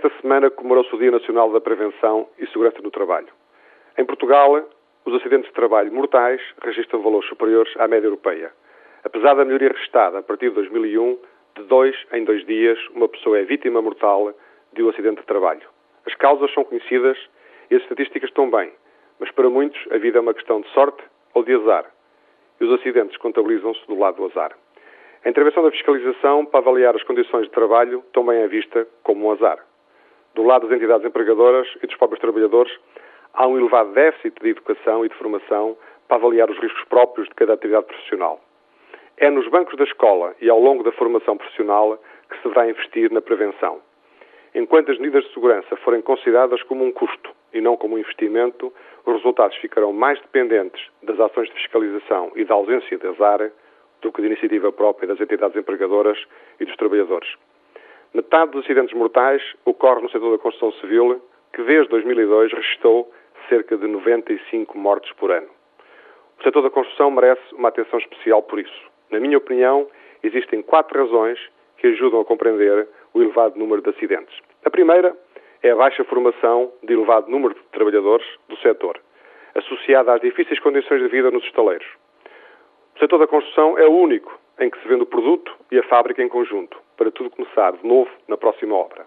Esta semana comemorou-se o Dia Nacional da Prevenção e Segurança no Trabalho. Em Portugal, os acidentes de trabalho mortais registram valores superiores à média europeia. Apesar da melhoria restada a partir de 2001, de dois em dois dias, uma pessoa é vítima mortal de um acidente de trabalho. As causas são conhecidas e as estatísticas estão bem, mas para muitos a vida é uma questão de sorte ou de azar. E os acidentes contabilizam-se do lado do azar. A intervenção da fiscalização para avaliar as condições de trabalho também é vista como um azar. Do lado das entidades empregadoras e dos próprios trabalhadores, há um elevado déficit de educação e de formação para avaliar os riscos próprios de cada atividade profissional. É nos bancos da escola e ao longo da formação profissional que se deverá investir na prevenção. Enquanto as medidas de segurança forem consideradas como um custo e não como um investimento, os resultados ficarão mais dependentes das ações de fiscalização e da ausência de azar do que de iniciativa própria das entidades empregadoras e dos trabalhadores. Metade dos acidentes mortais ocorre no setor da construção civil, que desde 2002 registrou cerca de 95 mortes por ano. O setor da construção merece uma atenção especial por isso. Na minha opinião, existem quatro razões que ajudam a compreender o elevado número de acidentes. A primeira é a baixa formação de elevado número de trabalhadores do setor, associada às difíceis condições de vida nos estaleiros. O setor da construção é o único em que se vende o produto e a fábrica em conjunto, para tudo começar de novo na próxima obra.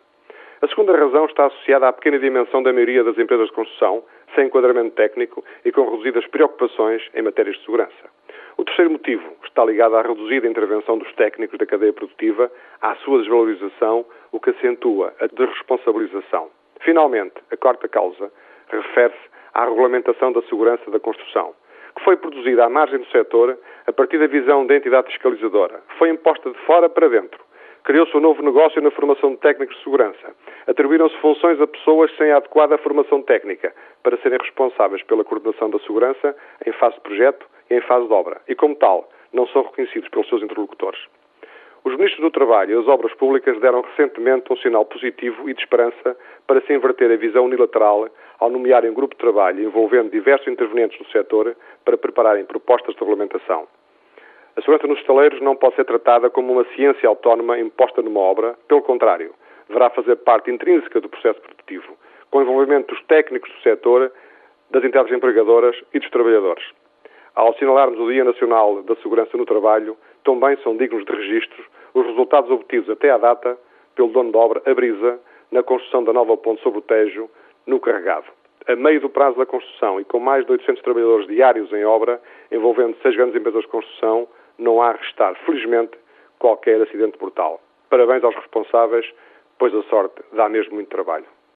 A segunda razão está associada à pequena dimensão da maioria das empresas de construção, sem enquadramento técnico e com reduzidas preocupações em matérias de segurança. O terceiro motivo está ligado à reduzida intervenção dos técnicos da cadeia produtiva, à sua desvalorização, o que acentua a desresponsabilização. Finalmente, a quarta causa refere-se à regulamentação da segurança da construção, que foi produzida à margem do setor a partir da visão da entidade fiscalizadora. Foi imposta de fora para dentro. Criou-se um novo negócio na formação de técnicos de segurança. Atribuíram-se funções a pessoas sem a adequada formação técnica para serem responsáveis pela coordenação da segurança em fase de projeto e em fase de obra. E, como tal, não são reconhecidos pelos seus interlocutores. Os ministros do Trabalho e das Obras Públicas deram recentemente um sinal positivo e de esperança para se inverter a visão unilateral ao nomearem um grupo de trabalho envolvendo diversos intervenientes do setor para prepararem propostas de regulamentação. A segurança nos estaleiros não pode ser tratada como uma ciência autónoma imposta numa obra, pelo contrário, deverá fazer parte intrínseca do processo produtivo, com o envolvimento dos técnicos do setor, das entidades empregadoras e dos trabalhadores. Ao assinalarmos o Dia Nacional da Segurança no Trabalho, também são dignos de registro os resultados obtidos até à data pelo dono da obra, a Brisa, na construção da nova ponte sobre o Tejo, no Carregado. A meio do prazo da construção e com mais de 800 trabalhadores diários em obra, envolvendo seis grandes empresas de construção, não há restar, felizmente, qualquer acidente mortal. Parabéns aos responsáveis, pois a sorte dá mesmo muito trabalho.